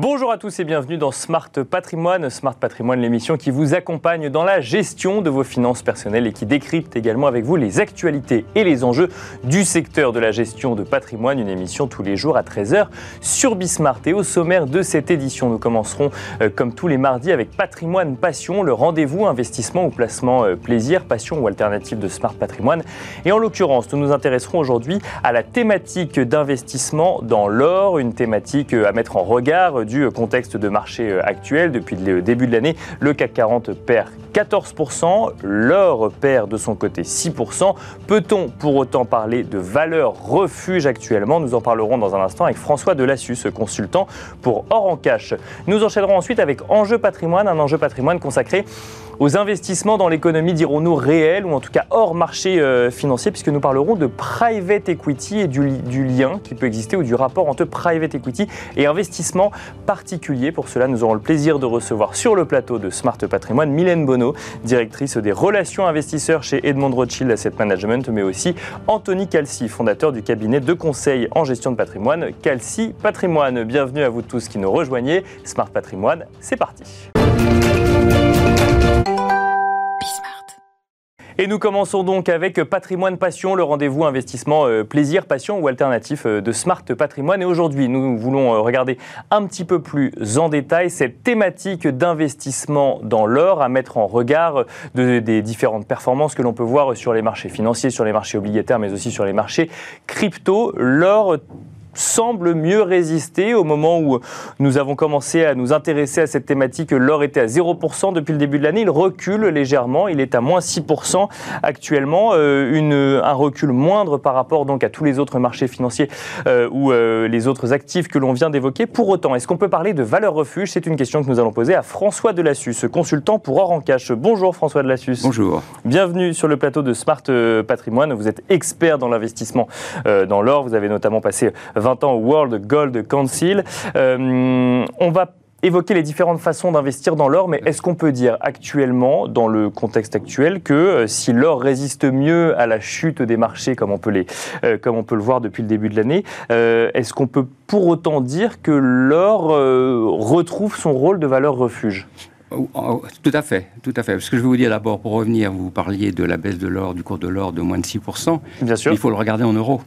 Bonjour à tous et bienvenue dans Smart Patrimoine. Smart Patrimoine, l'émission qui vous accompagne dans la gestion de vos finances personnelles et qui décrypte également avec vous les actualités et les enjeux du secteur de la gestion de patrimoine. Une émission tous les jours à 13h sur Bismart. Et au sommaire de cette édition, nous commencerons euh, comme tous les mardis avec Patrimoine Passion, le rendez-vous investissement ou placement euh, plaisir, passion ou alternative de Smart Patrimoine. Et en l'occurrence, nous nous intéresserons aujourd'hui à la thématique d'investissement dans l'or, une thématique euh, à mettre en regard du contexte de marché euh, actuel. Depuis le début de l'année, le CAC 40 perd 14%, l'or perd de son côté 6%. Peut-on pour autant parler de valeur refuge actuellement? Nous en parlerons dans un instant avec François Delassus, consultant pour Or en Cash. Nous enchaînerons ensuite avec Enjeu patrimoine, un enjeu patrimoine consacré aux investissements dans l'économie, dirons-nous, réelle ou en tout cas hors marché euh, financier, puisque nous parlerons de private equity et du, du, lien qui peut exister ou du rapport entre private equity et investissement particulier. Pour cela, nous aurons le plaisir de recevoir sur le plateau de Smart Patrimoine Mylène Bonneau, directrice des relations investisseurs chez Edmond Rothschild Asset Management, mais aussi Anthony Calci, fondateur du cabinet de conseil en gestion de patrimoine Calci Patrimoine. Bienvenue à vous tous qui nous rejoignez. Smart Patrimoine, c'est parti. Et nous commençons donc avec Patrimoine Passion, le rendez-vous investissement euh, plaisir, passion ou alternatif euh, de Smart Patrimoine. Et aujourd'hui, nous voulons euh, regarder un petit peu plus en détail cette thématique d'investissement dans l'or à mettre en regard de, des différentes performances que l'on peut voir sur les marchés financiers, sur les marchés obligataires, mais aussi sur les marchés crypto. L'or semble mieux résister. Au moment où nous avons commencé à nous intéresser à cette thématique, l'or était à 0% depuis le début de l'année. Il recule légèrement, il est à moins 6% actuellement, euh, une, un recul moindre par rapport donc à tous les autres marchés financiers euh, ou euh, les autres actifs que l'on vient d'évoquer. Pour autant, est-ce qu'on peut parler de valeur refuge? C'est une question que nous allons poser à François Delassus, consultant pour Or en Cash. Bonjour François Delassus. Bonjour. Bienvenue sur le plateau de Smart Patrimoine. Vous êtes expert dans l'investissement dans l'or. Vous avez notamment passé 20 ans au World Gold Council. Euh, on va évoquer les différentes façons d'investir dans l'or, mais est-ce qu'on peut dire actuellement, dans le contexte actuel, que euh, si l'or résiste mieux à la chute des marchés, comme on peut, les, euh, comme on peut le voir depuis le début de l'année, euh, est-ce qu'on peut pour autant dire que l'or retrouve son rôle de valeur refuge? Oh, oh, Tout à fait, tout à fait. Ce que je vais vous dire d'abord, pour revenir, vous parliez de la baisse de l'or, du cours de l'or de moins de 6%. Bien sûr. Il faut le regarder en euros.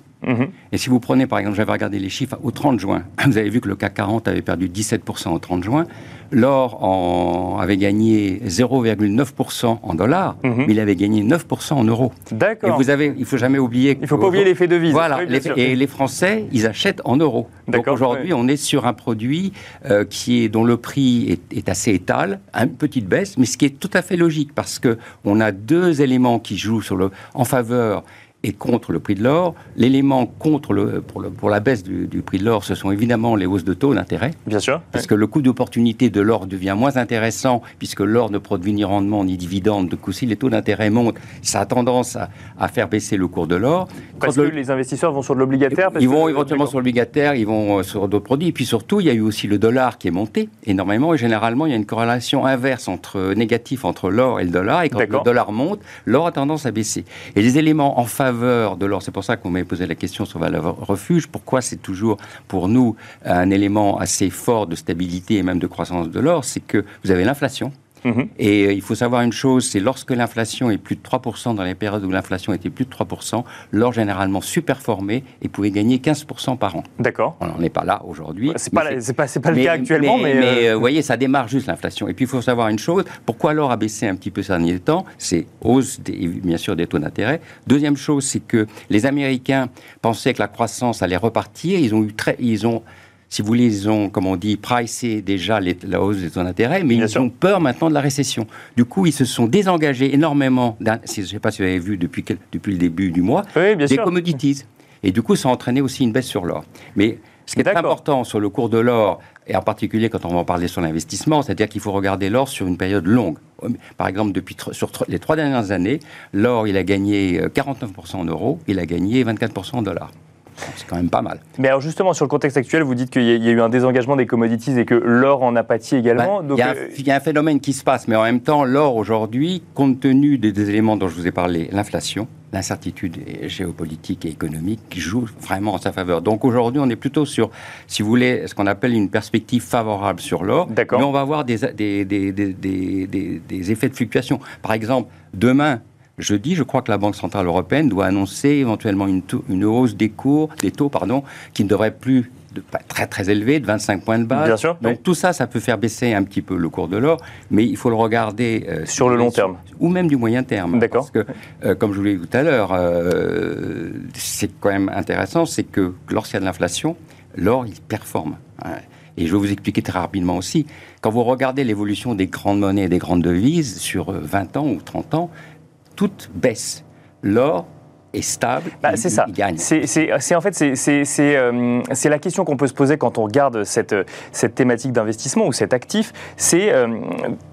Et si vous prenez, par exemple, j'avais regardé les chiffres au 30 juin, vous avez vu que le CAC 40 avait perdu 17% au 30 juin. L'or en- avait gagné 0,9% en dollars, Mhm. mais il avait gagné 9% en euros. Et D'accord. vous avez, il faut jamais oublier. Il ne faut pas oublier l'effet de devise. Voilà, Oui, les- et les Français, ils achètent en euros. Donc D'accord, aujourd'hui, on est sur un produit euh, qui est dont le prix est, est assez étal, une petite baisse, mais ce qui est tout à fait logique parce que on a deux éléments qui jouent sur le en faveur et contre le prix de l'or. L'élément contre le pour, le pour la baisse du, du prix de l'or, ce sont évidemment les hausses de taux d'intérêt. Bien sûr. Parce que le coût d'opportunité de l'or devient moins intéressant, puisque l'or ne produit ni rendement ni dividende. Du coup, si les taux d'intérêt montent, ça a tendance à, à faire baisser le cours de l'or. Parce Quand que le- les investisseurs vont sur de l'obligataire. ils vont éventuellement sur l'obligataire, ils vont euh, sur d'autres produits. Et puis surtout, il y a eu aussi le dollar qui est monté énormément. Et généralement, il y a une corrélation inverse entre euh, négatif entre l'or et le dollar. Et quand le dollar monte, l'or a tendance à baisser. Et les éléments en faveur de l'or, c'est pour ça qu'on m'avait posé la question sur valeur refuge. Pourquoi c'est toujours pour nous un élément assez fort de stabilité et même de croissance de l'or? C'est que vous avez l'inflation. Mhm. Et euh, il faut savoir une chose, c'est lorsque l'inflation est plus de 3%, dans les périodes où l'inflation était plus de 3%, l'or généralement superformé et pouvait gagner 15% par an. D'accord. On n'en est pas là aujourd'hui. C'est pas, pas, le cas actuellement, mais. mais, euh, euh, vous voyez, ça démarre juste l'inflation. Et puis, il faut savoir une chose pourquoi l'or a baissé un petit peu ces derniers temps C'est hausse, des- bien sûr, des taux d'intérêt. Deuxième chose, c'est que les Américains pensaient que la croissance allait repartir. Ils ont eu très. Ils ont si vous voulez, ils ont, comme on dit, pricé déjà les- la hausse des taux d'intérêt, mais Bien ils sûr. ont peur maintenant de la récession. Du coup, ils se sont désengagés énormément, je ne sais pas si vous avez vu depuis, quel- depuis le début du mois, Oui, des sûr. commodities. Et du coup, ça a entraîné aussi une baisse sur l'or. Mais ce qui est important sur le cours de l'or, et en particulier quand on va en parler sur l'investissement, c'est-à-dire qu'il faut regarder l'or sur une période longue. Par exemple, depuis sur les trois dernières années, l'or, il a gagné euh, 49% en euros, il a gagné 24% en dollars. C'est quand même pas mal. Mais alors justement, sur le contexte actuel, vous dites qu'il y, a eu un désengagement des commodities et que l'or en a pâti également. Ben, il, y a un, phénomène qui se passe, mais en même temps, l'or aujourd'hui, compte tenu des, éléments dont je vous ai parlé, l'inflation, l'incertitude géopolitique et économique qui joue vraiment en sa faveur. Donc aujourd'hui, on est plutôt sur, si vous voulez, ce qu'on appelle une perspective favorable sur l'or. Mais on va avoir des, des, des, des, effets de fluctuation. Par exemple, demain, jeudi, je crois que la Banque Centrale Européenne doit annoncer éventuellement une, une hausse des cours, des taux, pardon, qui ne devrait plus de, très très élevé, de 25 points de base. Bien sûr. Donc tout ça, ça peut faire baisser un petit peu le cours de l'or, mais il faut le regarder euh, sur le long terme ou même du moyen terme. D'accord. Parce que, euh, comme je vous l'ai dit tout à l'heure, euh, c'est quand même intéressant, c'est que lorsqu'il y a de l'inflation, l'or il performe. Hein. Et je vais vous expliquer très rapidement aussi. Quand vous regardez l'évolution des grandes monnaies et des grandes devises sur 20 ans ou 30 ans, toutes baissent. L'or est stable, bah, c'est ça. C'est en fait euh, c'est la question qu'on peut se poser quand on regarde cette, cette thématique d'investissement ou cet actif. C'est euh,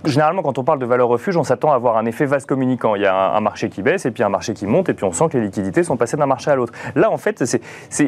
généralement quand on parle de valeur refuge, on s'attend à avoir un effet vase communicant. Il y a un, marché qui baisse et puis un marché qui monte et puis on sent que les liquidités sont passées d'un marché à l'autre. Là en fait c'est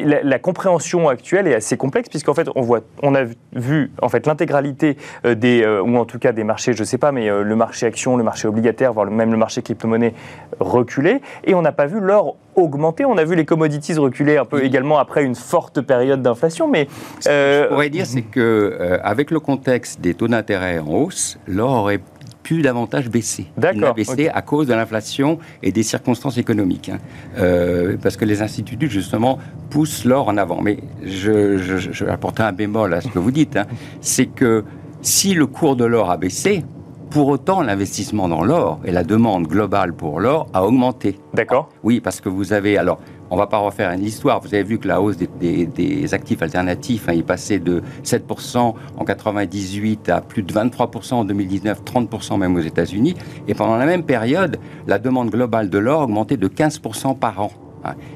la, la, compréhension actuelle est assez complexe puisqu'en fait on voit on a vu en fait l'intégralité euh, des ou en tout cas des marchés je sais pas mais le marché action, le marché obligataire, voire même le marché crypto-monnaie reculer et on n'a pas vu l'or augmenter. On a vu les commodities reculer un peu également après une forte période d'inflation, mais ce que je euh, pourrais dire, c'est que euh, avec le contexte des taux d'intérêt en hausse, l'or aurait pu davantage baisser. Il a baissé à cause de l'inflation et des circonstances économiques, hein. euh, parce que les instituts justement poussent l'or en avant. Mais je, je, un bémol à ce que vous dites, hein. c'est que si le cours de l'or a baissé, pour autant, l'investissement dans l'or et la demande globale pour l'or a augmenté. D'accord. Oui, parce que vous avez alors. On va pas refaire une histoire. Vous avez vu que la hausse des, actifs alternatifs hein, est passée de 7% en 98 à plus de 23% en 2019, 30% même aux États-Unis. Et pendant la même période, la demande globale de l'or a augmenté de 15% par an.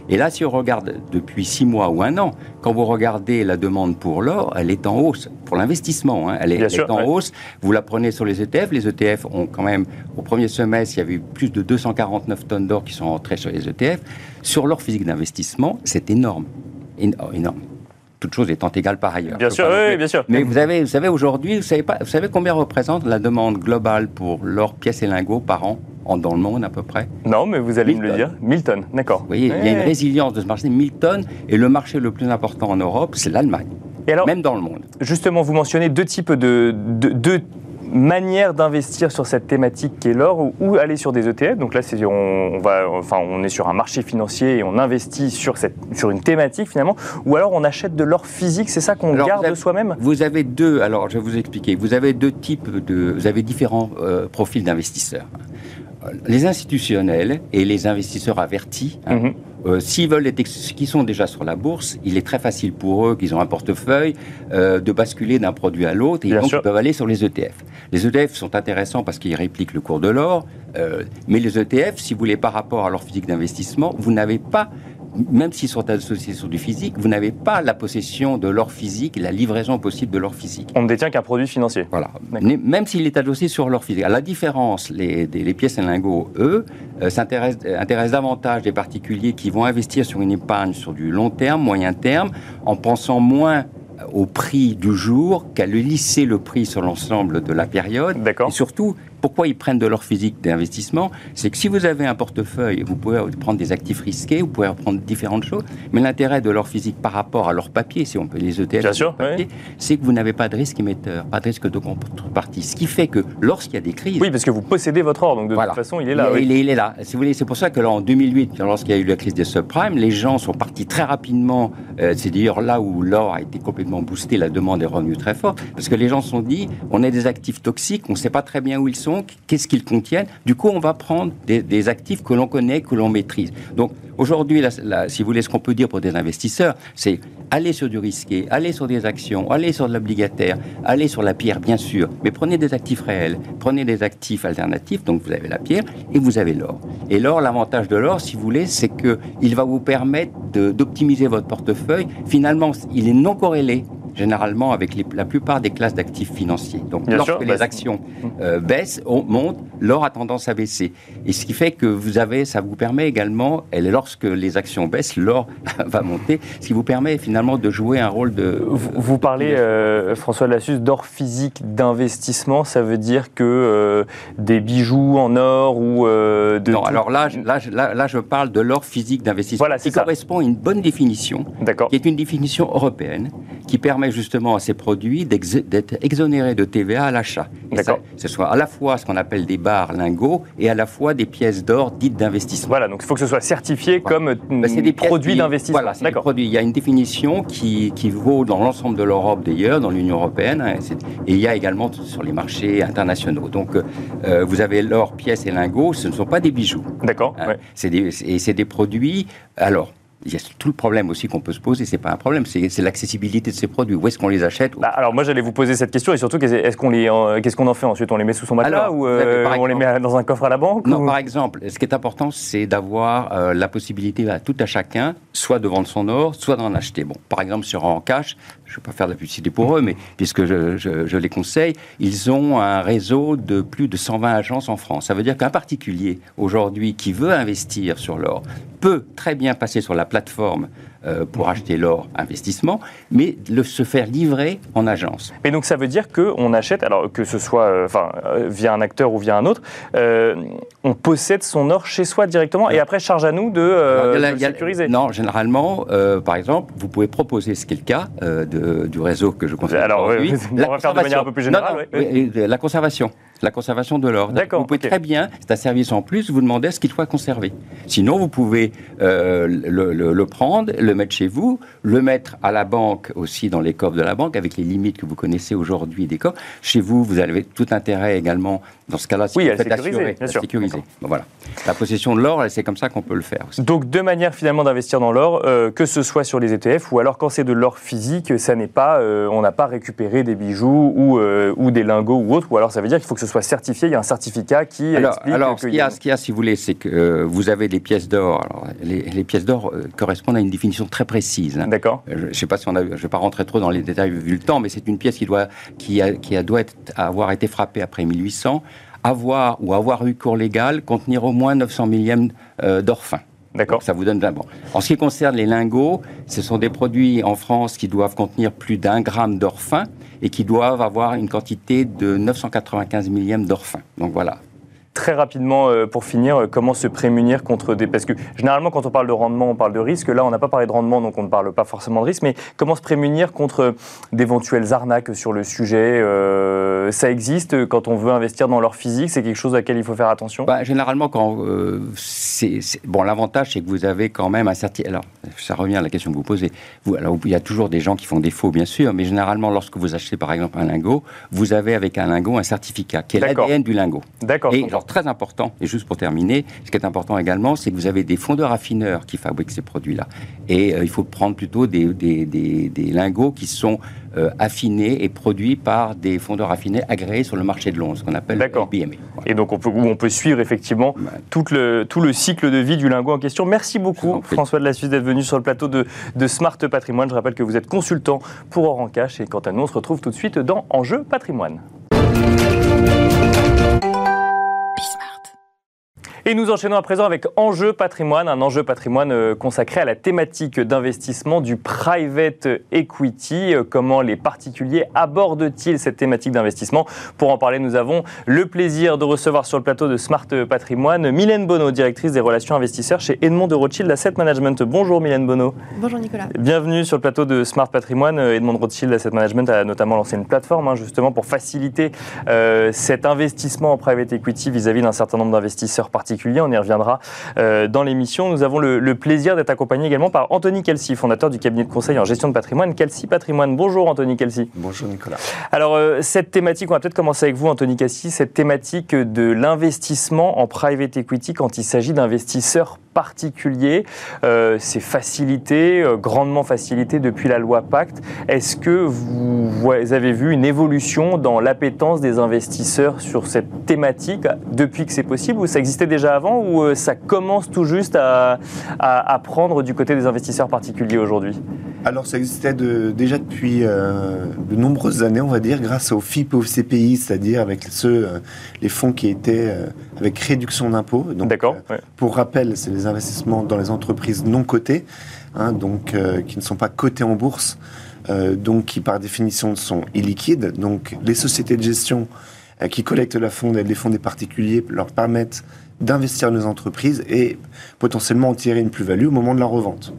Et là, si on regarde depuis six mois ou un an, quand vous regardez la demande pour l'or, elle est en hausse. Pour l'investissement, hein, elle, est, en hausse. Vous la prenez sur les ETF. Les ETF ont quand même, au premier semestre, il y avait eu plus de 249 tonnes d'or qui sont entrées sur les ETF. Sur l'or physique d'investissement, c'est énorme. énorme toute chose étant égale par ailleurs. Bien sûr, oui, bien sûr. Mais vous, avez, vous savez, aujourd'hui, vous savez, pas, vous savez combien représente la demande globale pour l'or, pièces et lingots par an dans le monde à peu près Non, mais vous allez me le dire. 1000 tonnes, d'accord. Vous voyez, il y a une résilience de ce marché, 1000 tonnes, et le marché le plus important en Europe, c'est l'Allemagne. Et alors, même dans le monde. Justement, vous mentionnez deux types de, de, manières d'investir sur cette thématique qui est l'or ou, aller sur des ETF. Donc là, c'est, on, va, enfin, on est sur un marché financier et on investit sur, cette, sur une thématique finalement. Ou alors on achète de l'or physique, c'est ça qu'on garde soi-même? Vous avez deux, alors je vais vous expliquer. Vous avez deux types de. Vous avez différents euh, profils d'investisseurs les institutionnels et les investisseurs avertis, hein, mhm. euh, s'ils veulent être, qui sont déjà sur la bourse, il est très facile pour eux, qu'ils ont un portefeuille, euh, de basculer d'un produit à l'autre, et donc ils peuvent aller sur les ETF. Les ETF sont intéressants parce qu'ils répliquent le cours de l'or, euh, mais les ETF, si vous voulez, par rapport à leur physique d'investissement, vous n'avez pas même s'ils sont associés sur du physique, vous n'avez pas la possession de l'or physique, la livraison possible de l'or physique. On ne détient qu'un produit financier. Voilà. Même s'il est adossé sur l'or physique. À la différence, les, pièces et lingots, eux, euh, s'intéressent davantage des particuliers qui vont investir sur une épargne sur du long terme, moyen terme, en pensant moins au prix du jour qu'à le lisser le prix sur l'ensemble de la période. D'accord. Et surtout, pourquoi ils prennent de l'or physique d'investissement C'est que si vous avez un portefeuille, vous pouvez prendre des actifs risqués, vous pouvez prendre différentes choses, mais l'intérêt de l'or physique par rapport à l'or papier, si on peut les ETF, c'est que vous n'avez pas de risque émetteur, pas de risque de contrepartie. Ce qui fait que lorsqu'il y a des crises... Oui, parce que vous possédez votre or, donc de toute façon, il est là. Il, est, là. Si vous voulez, c'est pour ça que là, en 2008, lorsqu'il y a eu la crise des subprimes, les gens sont partis très rapidement. Euh, c'est d'ailleurs là où l'or a été complètement boosté, la demande est revenue très forte, parce que les gens se sont dit, on a des actifs toxiques, on ne sait pas très bien où ils sont, qu'est-ce qu'ils contiennent? Du coup, on va prendre des, actifs que l'on connaît, que l'on maîtrise. Donc, aujourd'hui, si vous voulez, ce qu'on peut dire pour des investisseurs, c'est aller sur du risqué, aller sur des actions, aller sur de l'obligataire, aller sur la pierre, bien sûr, mais prenez des actifs réels, prenez des actifs alternatifs, donc vous avez la pierre et vous avez l'or. Et l'or, l'avantage de l'or, si vous voulez, c'est qu'il va vous permettre d'optimiser votre portefeuille. Finalement, il est non corrélé généralement avec la plupart des classes d'actifs financiers. Donc lorsque les bah, actions euh, baissent, montent, l'or a tendance à baisser. Et ce qui fait que vous avez, ça vous permet également, et lorsque les actions baissent, l'or va monter, ce qui vous permet finalement de jouer un rôle de... Vous, parlez, euh, François Lassus, d'or physique d'investissement, ça veut dire que euh, des bijoux en or ou de... Non, alors là, là, là, je parle de l'or physique d'investissement, voilà, qui correspond à une bonne définition, qui est une définition européenne, qui permet justement à ces produits d'être exonérés de TVA à l'achat. Ce soit à la fois ce qu'on appelle des barres lingots et à la fois des pièces d'or dites d'investissement. Voilà, donc il faut que ce soit certifié comme bah, des produits d'investissement. Voilà, c'est des produits. Il y a une définition qui, qui vaut dans l'ensemble de l'Europe d'ailleurs, dans l'Union européenne, hein, et il y a également sur les marchés internationaux. Donc euh, vous avez l'or, pièces et lingots, ce ne sont pas des bijoux. D'accord. Hein. Des, et c'est des produits. Alors, il y a tout le problème aussi qu'on peut se poser, c'est pas un problème, c'est l'accessibilité de ces produits. Où est-ce qu'on les achète bah, Alors moi j'allais vous poser cette question et surtout qu'est-ce qu'on qu'est-ce qu'on en fait ensuite? On les met sous son matelas ou euh, on les met dans un coffre à la banque Non, par exemple, ce qui est important, c'est d'avoir euh, la possibilité à tout à chacun, soit de vendre son or, soit d'en acheter. Bon, par exemple sur en cash, je ne vais pas faire de la publicité pour eux, mais puisque je, les conseille, ils ont un réseau de plus de 120 agences en France. Ça veut dire qu'un particulier aujourd'hui qui veut investir sur l'or peut très bien passer sur la plateforme euh, pour acheter l'or investissement, mais le, se faire livrer en agence. Mais donc ça veut dire qu'on achète, alors que ce soit euh, enfin, euh, via un acteur ou via un autre, on possède son or chez soi directement et après charge à nous de, sécuriser. non, généralement, par exemple, vous pouvez proposer, ce qui est le cas de, du réseau que je conseille. Alors, on va faire de manière un peu plus générale. la conservation la conservation de l'or. Vous pouvez très bien, c'est un service en plus, vous demandez ce qu'il soit conservé. Sinon, vous pouvez le, le, prendre, le mettre chez vous, le mettre à la banque aussi dans les coffres de la banque avec les limites que vous connaissez aujourd'hui des coffres. Chez vous, vous avez tout intérêt également, dans ce cas-là, si oui, vous faites assurer, à sécuriser. voilà. La possession de l'or, c'est comme ça qu'on peut le faire. Aussi. Donc deux manières finalement d'investir dans l'or, euh, que ce soit sur les ETF ou alors quand c'est de l'or physique, ça n'est pas, euh, on n'a pas récupéré des bijoux ou, euh, ou des lingots ou autre, ou alors ça veut dire qu'il faut que ce soit certifié, il y a un certificat qui alors, explique alors ce qu'il y, a, ce qu'il y a, si vous voulez, c'est que vous avez des pièces d'or. Les, les, pièces d'or correspondent à une définition très précise. Hein. D'accord. Je ne sais pas si on a, je vais pas rentrer trop dans les détails vu le temps, mais c'est une pièce qui doit, qui a, qui a, doit être, avoir été frappée après 1800, avoir ou avoir eu cours légal, contenir au moins 900 millièmes euh, d'or fin. D'accord. Ça vous donne d'un bon. En ce qui concerne les lingots, ce sont des produits en France qui doivent contenir plus d'un gramme d'or fin et qui doivent avoir une quantité de 995 millièmes d'or fin. Donc voilà, Très rapidement, euh, pour finir, euh, comment se prémunir contre des... Parce que généralement, quand on parle de rendement, on parle de risque. Là, on n'a pas parlé de rendement, donc on ne parle pas forcément de risque. Mais comment se prémunir contre d'éventuelles arnaques sur le sujet euh, Ça existe quand on veut investir dans leur physique C'est quelque chose à laquelle il faut faire attention? Bah, Généralement, quand c'est, bon, l'avantage, c'est que vous avez quand même un certain... Alors, ça revient à la question que vous posez. Vous, alors, il y a toujours des gens qui font des faux, bien sûr, mais généralement, lorsque vous achetez, par exemple, un lingot, vous avez avec un lingot un certificat qui est l'ADN du lingot. D'accord très important, et juste pour terminer, ce qui est important également, c'est que vous avez des fonds de raffineurs qui fabriquent ces produits-là. Et euh, il faut prendre plutôt des, des, des, lingots qui sont euh, affinés et produits par des fonds de raffinés agréés sur le marché de Londres, ce qu'on appelle le BME. Et donc on peut, on peut suivre effectivement tout, le, tout le cycle de vie du lingot en question. Merci beaucoup François de la Suisse d'être venu sur le plateau de, de, Smart Patrimoine. Je rappelle que vous êtes consultant pour Oran Cash et quant à nous, on se retrouve tout de suite dans Enjeu Patrimoine. Et nous enchaînons à présent avec Enjeu patrimoine, un enjeu patrimoine euh, consacré à la thématique d'investissement du private equity. Euh, comment les particuliers abordent-ils cette thématique d'investissement? Pour en parler, nous avons le plaisir de recevoir sur le plateau de Smart Patrimoine Mylène Bonneau, directrice des relations investisseurs chez Edmond de Rothschild Asset Management. Bonjour Mylène Bonneau. Bonjour Nicolas. Bienvenue sur le plateau de Smart Patrimoine. Euh, Edmond de Rothschild Asset Management a notamment lancé une plateforme hein, justement pour faciliter cet investissement en private equity vis-à-vis d'un certain nombre d'investisseurs particuliers on y reviendra euh, dans l'émission. Nous avons le, plaisir d'être accompagnés également par Anthony Kelsey, fondateur du cabinet de conseil en gestion de patrimoine Kelsey Patrimoine. Bonjour Anthony Kelsey. Bonjour Nicolas. Alors euh, cette thématique, on va peut-être commencer avec vous Anthony Kelsey, cette thématique de l'investissement en private equity quand il s'agit d'investisseurs particuliers. Euh, c'est facilité, grandement facilité depuis la loi Pacte. Est-ce que vous, avez vu une évolution dans l'appétence des investisseurs sur cette thématique depuis que c'est possible ou ça existait déjà avant ou euh, ça commence tout juste à, à, prendre du côté des investisseurs particuliers aujourd'hui? Alors ça existait de, déjà depuis euh, de nombreuses années, on va dire, grâce au FIP et CPI, c'est-à-dire avec ceux, euh, les fonds qui étaient euh, avec réduction d'impôts. D'accord. Pour rappel, c'est les investissements dans les entreprises non cotées, hein, donc qui ne sont pas cotées en bourse, donc qui par définition sont illiquides. Donc les sociétés de gestion qui collectent la fonds, les fonds des particuliers leur permettent d'investir dans les entreprises et potentiellement en tirer une plus-value au moment de la revente.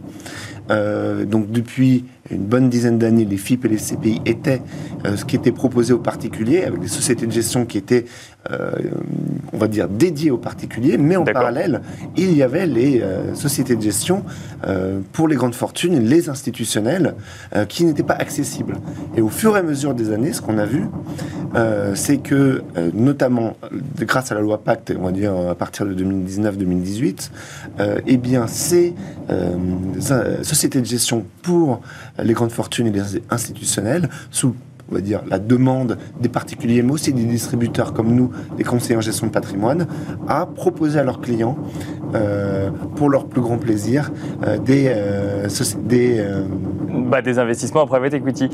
Euh, donc depuis une bonne dizaine d'années, les FIP et les CPI étaient euh, ce qui était proposé aux particuliers, avec des sociétés de gestion qui étaient, euh, on va dire, dédiées aux particuliers, mais en parallèle, il y avait les sociétés de gestion pour les grandes fortunes, les institutionnels, qui n'étaient pas accessibles. Et au fur et à mesure des années, ce qu'on a vu, c'est que, notamment grâce à la loi Pacte, on va dire à partir de 2019-2018, eh bien, ces sociétés de gestion pour les grandes fortunes et les institutionnels, sous on va dire, la demande des particuliers, mais aussi des distributeurs comme nous, des conseillers en gestion de patrimoine, à proposer à leurs clients, euh, pour leur plus grand plaisir, euh, des, euh, bah, des investissements en private equity.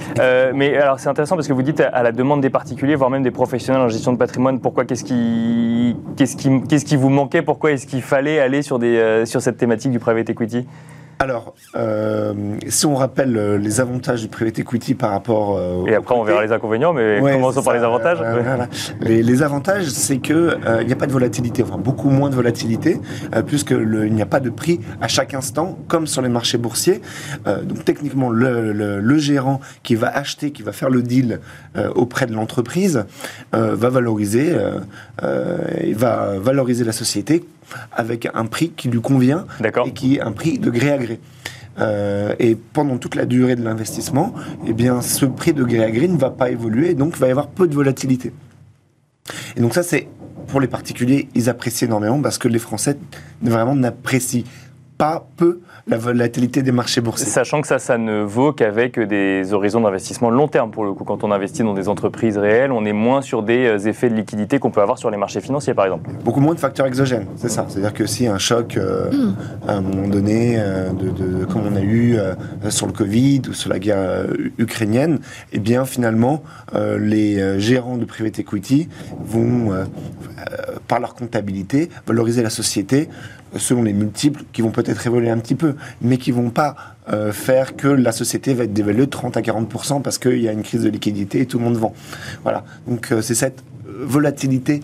mais alors c'est intéressant parce que vous dites à la demande des particuliers, voire même des professionnels en gestion de patrimoine, pourquoi qu'est-ce qui, qu'est-ce qui, qu'est-ce qui vous manquait, pourquoi est-ce qu'il fallait aller sur, des, sur cette thématique du private equity? Alors, euh, si on rappelle euh, les avantages du private equity par rapport. Euh, Et après, on verra les inconvénients, mais commençons par les avantages. les, avantages, c'est qu'il n'y a pas de volatilité, enfin beaucoup moins de volatilité, puisqu'il n'y a pas de prix à chaque instant, comme sur les marchés boursiers. donc, techniquement, le, gérant qui va acheter, qui va faire le deal auprès de l'entreprise, va valoriser, il va valoriser la société avec un prix qui lui convient et qui est un prix de gré à gré. Euh, et pendant toute la durée de l'investissement, eh bien, ce prix de gré à gré ne va pas évoluer, et donc il va y avoir peu de volatilité. Et donc ça, c'est pour les particuliers, ils apprécient énormément parce que les Français vraiment n'apprécient pas peu la volatilité des marchés boursiers. Sachant que ça, ça ne vaut qu'avec des horizons d'investissement long terme pour le coup. Quand on investit dans des entreprises réelles, on est moins sur des euh, effets de liquidité qu'on peut avoir sur les marchés financiers, par exemple. Beaucoup moins de facteurs exogènes, c'est ça. C'est-à-dire que si un choc euh, hmm. à un moment donné, euh, de, comme on a eu sur le Covid ou sur la guerre ukrainienne, eh bien finalement, les gérants de private equity vont, par leur comptabilité, valoriser la société selon les multiples qui vont peut-être évoluer un petit peu, mais qui vont pas euh, faire que la société va être dévaluée de 30 à 40% parce qu'il y a une crise de liquidité et tout le monde vend. Voilà. Donc euh, c'est cette volatilité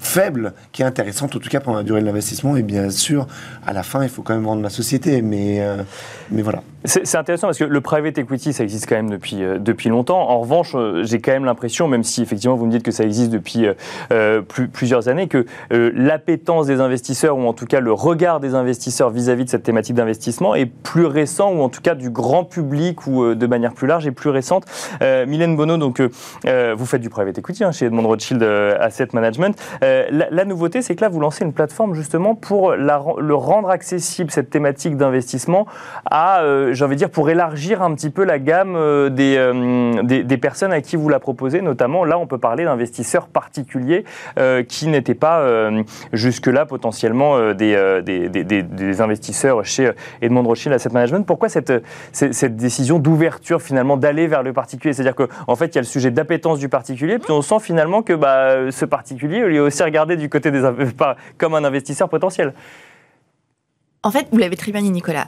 faible qui est intéressante, en tout cas pendant la durée de l'investissement. Et bien sûr, à la fin, il faut quand même vendre la société. Mais, euh, mais voilà. C'est intéressant parce que le private equity, ça existe quand même depuis, euh, depuis longtemps. En revanche, euh, j'ai quand même l'impression, même si effectivement vous me dites que ça existe depuis plus, plusieurs années, que l'appétence des investisseurs, ou en tout cas le regard des investisseurs vis-à-vis de cette thématique d'investissement, est plus récent, ou en tout cas du grand public, ou de manière plus large, est plus récente. Mylène Bono, donc, vous faites du private equity hein, chez Edmond Rothschild Asset Management. Euh, la, nouveauté, c'est que là, vous lancez une plateforme justement pour le rendre accessible, cette thématique d'investissement, à, euh, j'ai envie de dire, pour élargir un petit peu la gamme euh, des, des, personnes à qui vous la proposez. Notamment, là, on peut parler d'investisseurs particuliers qui n'étaient pas jusque-là potentiellement des, des, investisseurs chez Edmond Rothschild Asset Management. Pourquoi cette, cette, décision d'ouverture finalement d'aller vers le particulier? C'est-à-dire qu'en en fait, il y a le sujet d'appétence du particulier, puis on sent finalement que bah, ce particulier, il est aussi regarder du côté des pas comme un investisseur potentiel. En fait, vous l'avez très bien dit, Nicolas.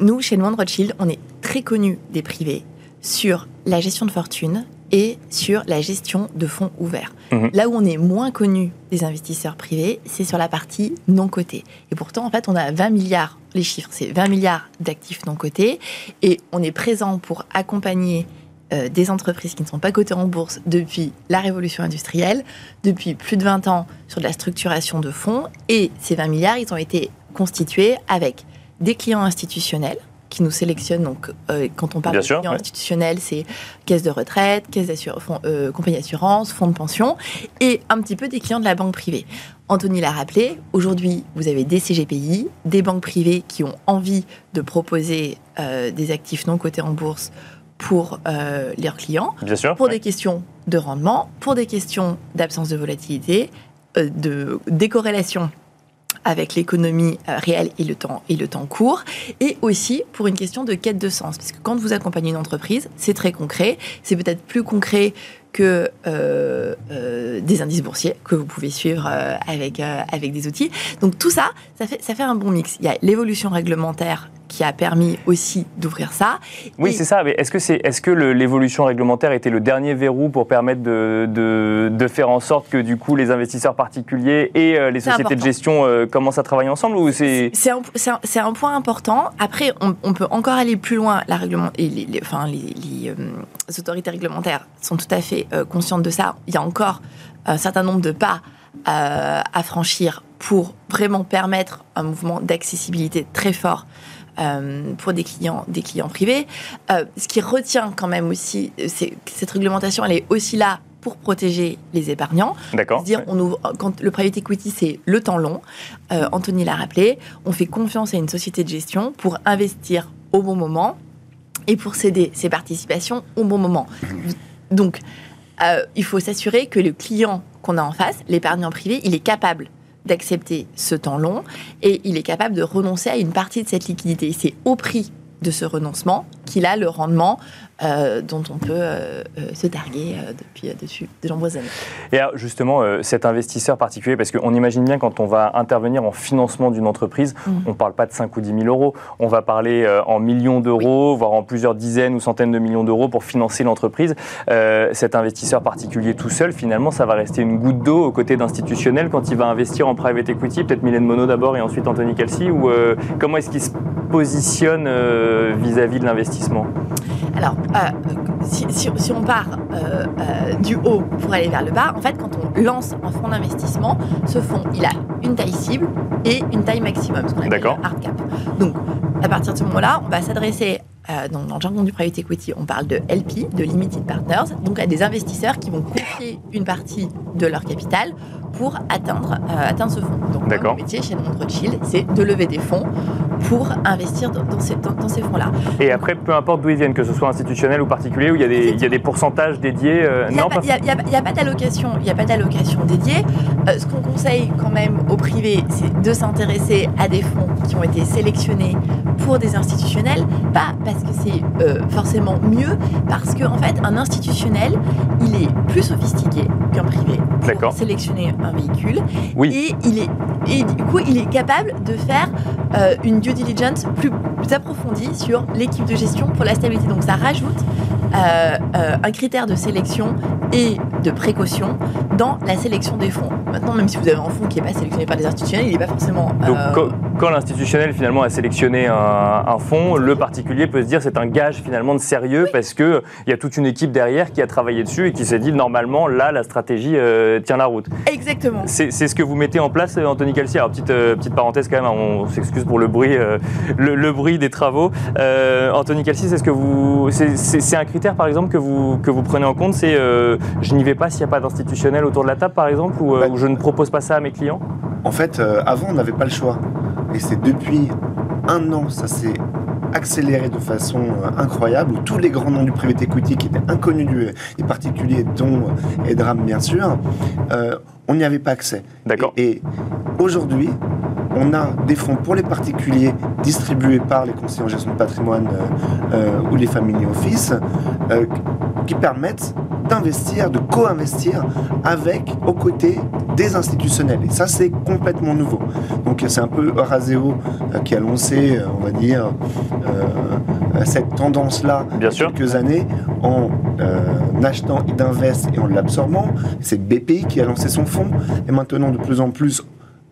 Nous, chez Edmond Rothschild, on est très connus des privés sur la gestion de fortune et sur la gestion de fonds ouverts. Mhm. Là où on est moins connu des investisseurs privés, c'est sur la partie non cotée. Et pourtant, en fait, on a 20 milliards, les chiffres, c'est 20 milliards d'actifs non cotés, et on est présent pour accompagner euh, des entreprises qui ne sont pas cotées en bourse depuis la révolution industrielle, depuis plus de 20 ans sur de la structuration de fonds. Et ces 20 milliards, ils ont été constitués avec des clients institutionnels qui nous sélectionnent. Donc, euh, quand on parle de clients institutionnels, c'est caisse de retraite, caisse d'assurance, euh, compagnie d'assurance, fonds de pension, et un petit peu des clients de la banque privée. Anthony l'a rappelé, aujourd'hui, vous avez des CGPI, des banques privées qui ont envie de proposer des actifs non cotés en bourse pour euh, leurs clients, pour des questions de rendement, pour des questions d'absence de volatilité, euh, de décorrélation avec l'économie euh, réelle et le temps et le temps court, et aussi pour une question de quête de sens, parce que quand vous accompagnez une entreprise, c'est très concret, c'est peut-être plus concret que euh, euh, des indices boursiers que vous pouvez suivre avec, des outils. Donc tout ça, ça fait, ça fait un bon mix. Il y a l'évolution réglementaire qui a permis aussi d'ouvrir ça. Oui, c'est ça. Mais est-ce que, c'est, est-ce que l'évolution réglementaire était le dernier verrou pour permettre de, de, faire en sorte que du coup les investisseurs particuliers et euh, les sociétés de gestion euh, commencent à travailler ensemble ou c'est... C'est, un, c'est, un, point important. Après, on, peut encore aller plus loin. La règlement, et les, enfin, les, euh, autorités réglementaires sont tout à fait conscientes de ça. Il y a encore un certain nombre de pas à franchir pour vraiment permettre un mouvement d'accessibilité très fort euh, pour des clients, des clients privés. Euh, ce qui retient quand même aussi, c'est cette réglementation, elle est aussi là pour protéger les épargnants. D'accord. Dire, on ouvre, quand le private equity, c'est le temps long. Euh, Anthony l'a rappelé. On fait confiance à une société de gestion pour investir au bon moment et pour céder ses participations au bon moment. Donc, il faut s'assurer que le client qu'on a en face, l'épargnant privé, il est capable d'accepter ce temps long et il est capable de renoncer à une partie de cette liquidité. C'est au prix de ce renoncement qu'il a le rendement euh, dont on peut euh, euh, se targuer depuis dessus de nombreuses années. Et alors justement, cet investisseur particulier, parce qu'on imagine bien quand on va intervenir en financement d'une entreprise, mmh. on ne parle pas de 5 ou 10 000 euros, on va parler en millions d'euros, voire en plusieurs dizaines ou centaines de millions d'euros pour financer l'entreprise. cet investisseur particulier tout seul, finalement, ça va rester une goutte d'eau aux côtés d'institutionnels quand il va investir en private equity, peut-être Mylène Monod d'abord et ensuite Anthony Calci, ou comment est-ce qu'il se positionne vis-à-vis -vis de l'investissement? Alors, euh, si, on part euh, euh, du haut pour aller vers le bas, en fait, quand on lance un fonds d'investissement, ce fonds, il a une taille cible et une taille maximum, ce qu'on appelle hard cap. Donc, à partir de ce moment-là, on va s'adresser dans, dans, le jargon du private equity, on parle de LP, de limited partners, donc à des investisseurs qui vont confier une partie de leur capital pour atteindre, atteindre ce fonds. Donc, notre métier chez Rothschild, c'est de lever des fonds pour investir dans, ces, dans, ces fonds-là. Et après, peu importe d'où ils viennent, que ce soit institutionnel ou particulier, où il y a des, il y a des pourcentages dédiés euh, Il n'y a, pas d'allocation dédiée. Euh, ce qu'on conseille quand même au privé, c'est de s'intéresser à des fonds qui ont été sélectionnés pour des institutionnels, pas parce que c'est euh, forcément mieux, parce qu'en en fait, un institutionnel, il est plus sophistiqué qu'un privé pour sélectionner un véhicule. Oui. Et, il est, et du coup, il est capable de faire une due diligence plus, plus approfondie sur l'équipe de gestion pour la stabilité. Donc ça rajoute euh, euh, un critère de sélection et de précaution dans la sélection des fonds. Maintenant, même si vous avez un fonds qui n'est pas sélectionné par des institutionnels, il n'est pas forcément. Donc, euh, quand, l'institutionnel finalement a sélectionné un, fonds, le particulier peut se dire c'est un gage finalement de sérieux parce qu'il y a toute une équipe derrière qui a travaillé dessus et qui s'est dit normalement là la stratégie tient la route. Exactement. C'est ce que vous mettez en place, Anthony Calci. Alors, petite, petite parenthèse quand même, hein, on s'excuse pour le bruit, le, bruit des travaux. Anthony Calci, c'est ce que vous. C'est un critère par exemple, que vous, que vous prenez en compte C'est euh, je n'y vais pas s'il n'y a pas d'institutionnel autour de la table, par exemple, euh, bah, ou, je ne propose pas ça à mes clients? En fait, euh, avant, on n'avait pas le choix. Et c'est depuis un an, ça s'est accéléré de façon incroyable, où tous les grands noms du private equity qui étaient inconnus des particuliers, dont Edram bien sûr, on n'y avait pas accès. D'accord. et aujourd'hui, on a des fonds pour les particuliers distribués par les conseillers en gestion de patrimoine euh, euh, ou les family office euh, qui permettent d'investir, de co-investir avec, aux côtés des institutionnels. Et ça, c'est complètement nouveau. Donc, c'est un peu Euraseo qui a lancé, on va dire, cette tendance-là il y a quelques années en achetant Idinvest et en l'absorbant. C'est BPI qui a lancé son fonds. Et maintenant, de plus en plus,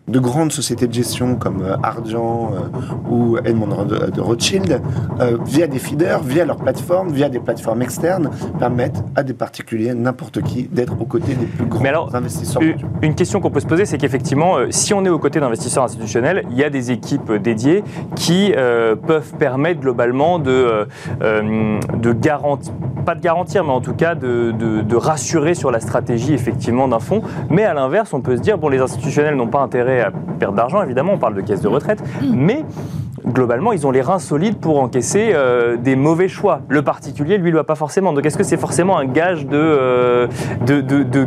de grandes sociétés de gestion comme euh, Argent euh, ou Edmond de Rothschild, euh, via des feeders, via leurs plateformes, via des plateformes externes, permettent à des particuliers, n'importe qui, d'être aux côtés des plus grands alors, investisseurs. Une question qu'on peut se poser, c'est qu'effectivement, si on est aux côtés d'investisseurs institutionnels, il y a des équipes dédiées qui peuvent permettre globalement de, de garantir, pas de garantir, mais en tout cas de, de rassurer sur la stratégie effectivement d'un fonds. Mais à l'inverse, on peut se dire, bon, les institutionnels n'ont pas intérêt prêts à perdre d'argent, évidemment, on parle de caisse de retraite, Mm. mais globalement, ils ont les reins solides pour encaisser euh, des mauvais choix. Le particulier, lui, ne doit pas forcément. Donc, est-ce que c'est forcément un gage de, euh, de, de, de,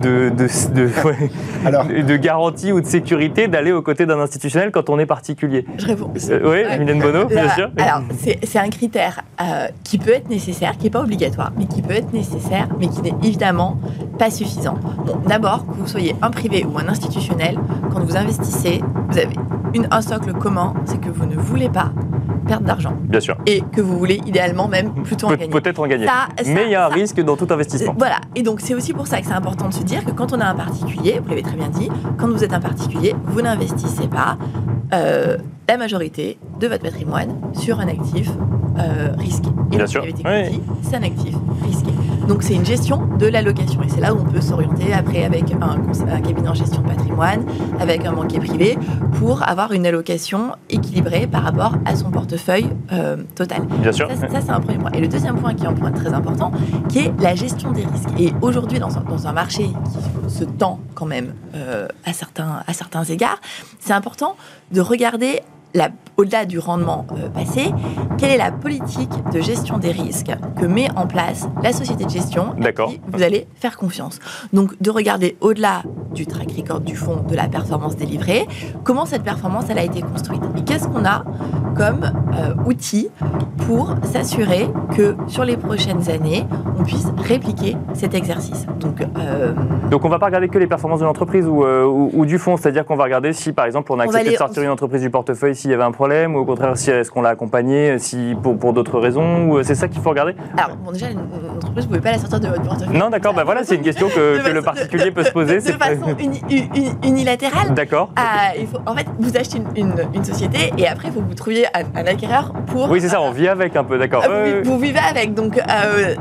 de, de- de- ouais, Alors, de garantie ou de sécurité d'aller aux côtés d'un institutionnel quand on est particulier? Je réponds. Euh, Oui, Ouais. Mylène Bono, bien sûr. Alors, c'est c'est un critère euh, qui peut être nécessaire, qui n'est pas obligatoire, mais qui peut être nécessaire, mais qui n'est évidemment pas suffisant. Bon, d'abord, que vous soyez un privé ou un institutionnel, quand vous investissez, vous avez une, un socle commun, c'est que vous ne voulez pas perdre d'argent Bien sûr. et que vous voulez idéalement même plutôt en gagner. Peut-être en gagner. Ça- ça- Mais il y a un ça- risque dans tout investissement. Voilà, et donc c'est aussi pour ça que c'est important de se dire que quand on a un particulier, vous l'avez très bien dit, quand vous êtes un particulier, vous n'investissez pas euh, la majorité de votre patrimoine sur un actif euh, risqué. Et Bien sûr, oui. c'est un actif risqué. Donc c'est une gestion de l'allocation, et c'est là où on peut s'orienter après avec un, cabinet en gestion de patrimoine, avec un banquier privé, pour avoir une allocation équilibrée par rapport à son portefeuille euh, total. Bien sûr. Ça, c'est- ça, c'est un premier point. Et le deuxième point, qui est un point très important, qui est la gestion des risques. Et aujourd'hui, dans un, dans un marché qui se tend quand même euh, à, certains, à certains égards, c'est important de regarder, au-delà du rendement euh, passé, quelle est la politique de gestion des risques que met en place la société de gestion à qui vous allez faire confiance. Donc, de regarder au-delà du track record du fonds, de la performance délivrée, comment cette performance elle a été construite et qu'est-ce qu'on a comme euh, outil pour s'assurer que sur les prochaines années, on puisse répliquer cet exercice. Donc, euh, Donc on va pas regarder que les performances de l'entreprise ou, ou- ou du fonds, c'est-à-dire qu'on va regarder si par exemple on a On accepté aller- de sortir une entreprise du portefeuille s'il y avait un problème, ou au contraire si est-ce qu'on l'a accompagné si, pour, pour d'autres raisons, ou euh, c'est ça qu'il faut regarder alors, bon, déjà, une, une entreprise, vous ne pouvez pas la sortir de votre portefeuille. Non d'accord, bah voilà, c'est une question que, le particulier de- peut se poser. De, c'est- de façon uni- uni- unilatérale. D'accord. Ah, il faut, en fait, vous achetez une, une- une société et après, il faut que vous trouviez un, un acquéreur pour. Oui c'est ça, on vit avec un peu, d'accord. Ouais, vous, vous vivez avec, donc euh,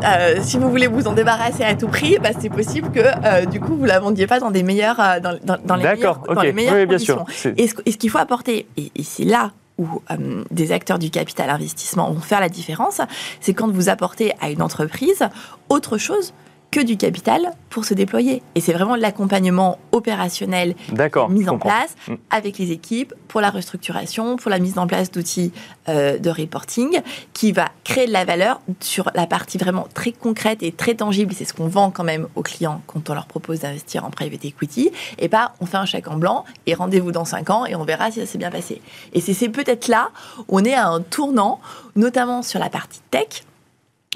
euh, si vous voulez vous en débarrasser à tout prix, bah, c'est possible que euh, du coup vous la vendiez pas dans des meilleurs, euh, dans, dans- dans les D'accord, meilleures, dans les meilleures oui, bien conditions. sûr. Et ce, ce qu'il faut apporter, et, et c'est là où euh, des acteurs du capital investissement vont faire la différence, c'est quand vous apportez à une entreprise autre chose que du capital pour se déployer. Et c'est vraiment l'accompagnement opérationnel mis en place Mm. avec les équipes pour la restructuration, pour la mise en place d'outils euh, de reporting qui va créer de la valeur sur la partie vraiment très concrète et très tangible. C'est ce qu'on vend quand même aux clients quand on leur propose d'investir en private equity. Et pas on fait un chèque en blanc et rendez-vous dans 5 ans et on verra si ça s'est bien passé. Et c'est c'est peut-être là où on est à un tournant, notamment sur la partie tech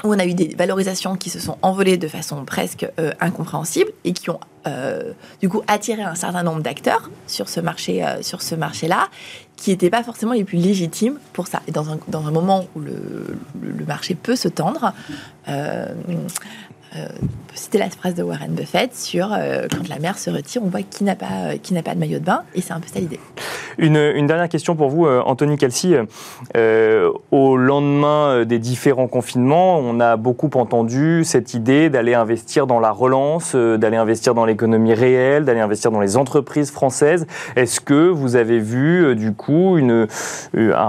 où on a eu des valorisations qui se sont envolées de façon presque euh, incompréhensible et qui ont euh, du coup attiré un certain nombre d'acteurs sur ce marché euh, marché-là qui n'étaient pas forcément les plus légitimes pour ça. Et dans un, moment où le marché peut se tendre, euh, citer la phrase de Warren Buffett sur euh, quand la mer se retire, on voit qui n'a pas, euh, n'a pas de maillot de bain, et c'est un peu ça l'idée. Une, dernière question pour vous, euh, Anthony Calci. Euh, au lendemain des différents confinements, on a beaucoup entendu cette idée d'aller investir dans la relance, d'aller investir dans l'économie réelle, d'aller investir dans les entreprises françaises. Est-ce que vous avez vu du coup un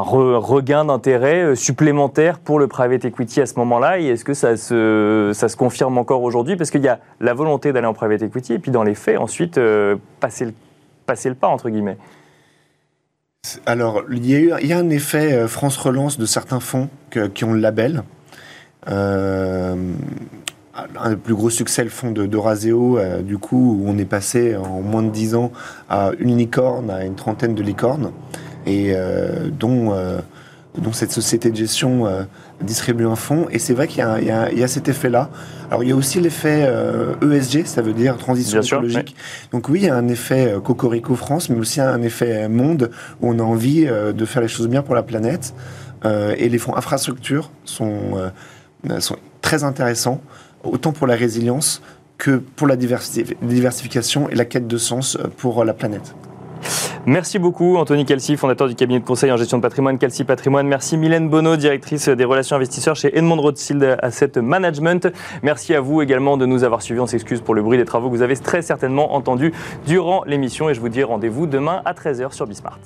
re- regain d'intérêt supplémentaire pour le private equity à ce moment-là Et est-ce que ça se confirme encore aujourd'hui Parce qu'il y a la volonté d'aller en private equity et puis dans les faits, ensuite, euh, passer, le, passer le pas, entre guillemets. Alors, il y a un effet euh, France Relance de certains fonds qui ont le label. Euh, un des plus gros succès, le fonds de euh, du coup, où on est passé en moins de 10 ans à une licorne, à une trentaine de licornes, et dont, dont cette société de gestion euh, distribue un fonds. Et c'est vrai qu'il y, a- il y a- il y a cet effet-là. Alors, il y a aussi l'effet euh, ESG, ça veut dire transition Bien sûr, écologique. Donc oui, il y a un effet euh, Cocorico France, mais aussi un effet monde où on a envie euh, de faire les choses bien pour la planète. Euh, et les fonds infrastructure sont, euh, sont très intéressants, autant pour la résilience que pour la diversi- diversification et la quête de sens euh, pour la planète. Merci beaucoup Anthony Calci, fondateur du cabinet de conseil en gestion de patrimoine Calci Patrimoine. Merci Mylène Bonneau, directrice des relations investisseurs chez Edmond Rothschild Asset Management. Merci à vous également de nous avoir suivis. On s'excuse pour le bruit des travaux que vous avez très certainement entendu durant l'émission et je vous dis rendez-vous demain à 13h sur Bismart.